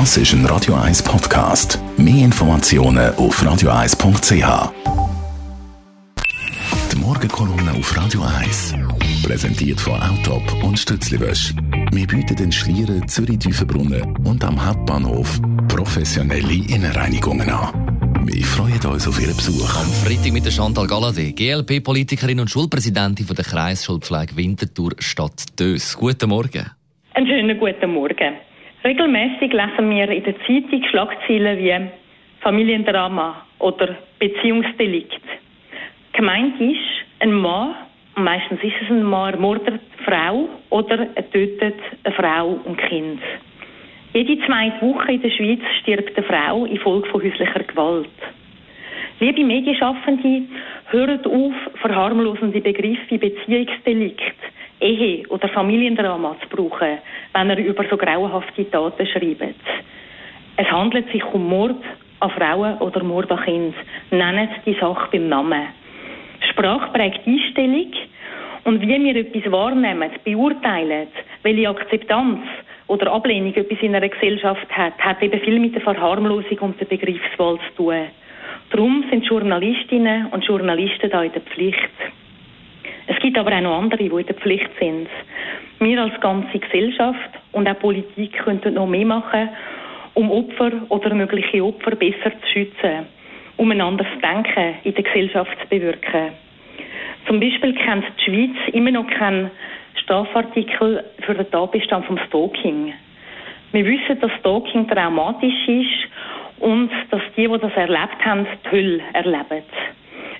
Das ist ein Radio 1 Podcast. Mehr Informationen auf radio1.ch. Die Morgenkolumne auf Radio 1. Präsentiert von Autop und Stützliwösch. Wir bieten den Schlieren, Zürich-Tüfenbrunnen und am Hauptbahnhof professionelle Innenreinigungen an. Wir freuen uns auf Ihren Besuch. Am Freitag mit der Chantal Galladay, GLP-Politikerin und Schulpräsidentin der Kreisschulpflege Winterthur Stadt Dös. Guten Morgen. Einen schönen guten Morgen. Regelmäßig lesen wir in der Zeitung Schlagzeilen wie Familiendrama oder Beziehungsdelikt. Gemeint ist, ein Mann, meistens ist es ein Mann, mordet eine Frau oder er tötet eine Frau und Kind. Jede zweite Woche in der Schweiz stirbt eine Frau infolge von häuslicher Gewalt. Liebe Medienschaffende, hört auf, verharmlosende Begriffe wie Beziehungsdelikt, Ehe oder Familiendrama zu brauchen, wenn er über so grauenhafte Taten schreibt. Es handelt sich um Mord an Frauen oder Mord an Kindern. Nennt die Sache beim Namen. Sprache prägt Einstellung und wie wir etwas wahrnehmen, beurteilen, welche Akzeptanz oder Ablehnung etwas in einer Gesellschaft hat, hat eben viel mit der Verharmlosung und der Begriffswahl zu tun. Darum sind Journalistinnen und Journalisten da in der Pflicht. Es gibt aber auch noch andere, die in der Pflicht sind. Wir als ganze Gesellschaft und auch Politik könnten noch mehr machen, um Opfer oder mögliche Opfer besser zu schützen, um ein anderes Denken in der Gesellschaft zu bewirken. Zum Beispiel kennt die Schweiz immer noch keinen Strafartikel für den Tatbestand vom Stalking. Wir wissen, dass Stalking traumatisch ist und dass die, die das erlebt haben, die Hölle erleben.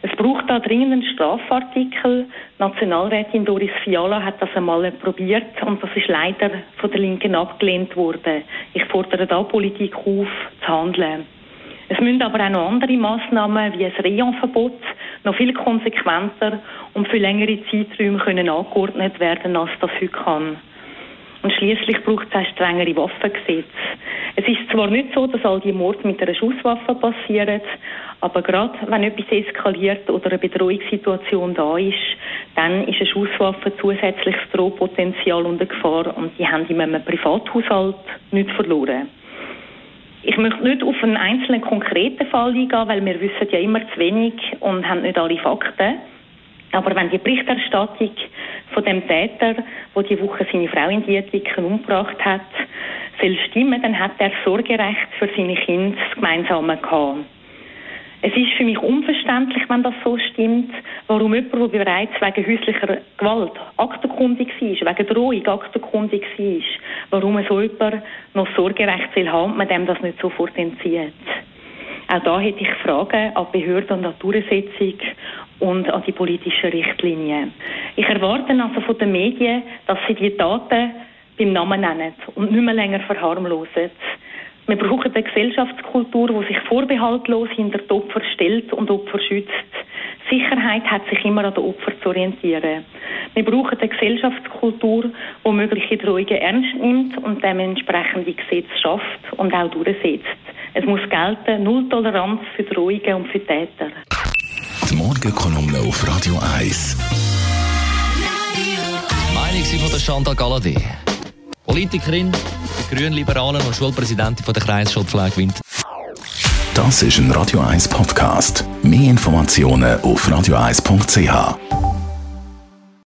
Es braucht da dringend einen Strafartikel. Nationalrätin Doris Fiala hat das einmal probiert und das ist leider von der Linken abgelehnt worden. Ich fordere da Politik auf, zu handeln. Es müssen aber auch noch andere Massnahmen wie ein Rayonverbot noch viel konsequenter und für längere Zeiträume können angeordnet werden, als das heute kann. Und schließlich braucht es auch strengere Waffengesetze. Es ist zwar nicht so, dass all die Morde mit einer Schusswaffe passieren, aber gerade wenn etwas eskaliert oder eine Bedrohungssituation da ist, dann ist eine Schusswaffe zusätzliches Drohpotenzial und eine Gefahr und die haben in einem Privathaushalt nicht verloren. Ich möchte nicht auf einen einzelnen konkreten Fall eingehen, weil wir wissen ja immer zu wenig und haben nicht alle Fakten. Aber wenn die Berichterstattung von dem Täter, der die Woche seine Frau in Dietwicken umgebracht hat, soll stimmen, dann hat er Sorgerecht für seine Kinder gemeinsam gehabt. Es ist für mich unverständlich, wenn das so stimmt, warum jemand, der bereits wegen häuslicher Gewalt aktenkundig war, wegen Drohung aktenkundig war, warum so jemand noch Sorgerecht soll haben man dem das nicht sofort entzieht. Auch da hätte ich Fragen an Behörden und an die Durchsetzung und an die politischen Richtlinien. Ich erwarte also von den Medien, dass sie die Daten beim Namen nennen und nicht mehr länger verharmlosen. Wir brauchen eine Gesellschaftskultur, die sich vorbehaltlos hinter die Opfer stellt und Opfer schützt. Sicherheit hat sich immer an den Opfer zu orientieren. Wir brauchen eine Gesellschaftskultur, die mögliche Drohungen ernst nimmt und dementsprechende Gesetze schafft und auch durchsetzt. Es muss gelten, Null Toleranz für Drohungen und für Täter. Die Morgenkolumne auf Radio 1. Meinung von der Chantal Galladay. Politikerin, Grünliberalen und Schulpräsidentin der Kreisschulpflege Winter. Das ist ein Radio 1 Podcast. Mehr Informationen auf radio1.ch.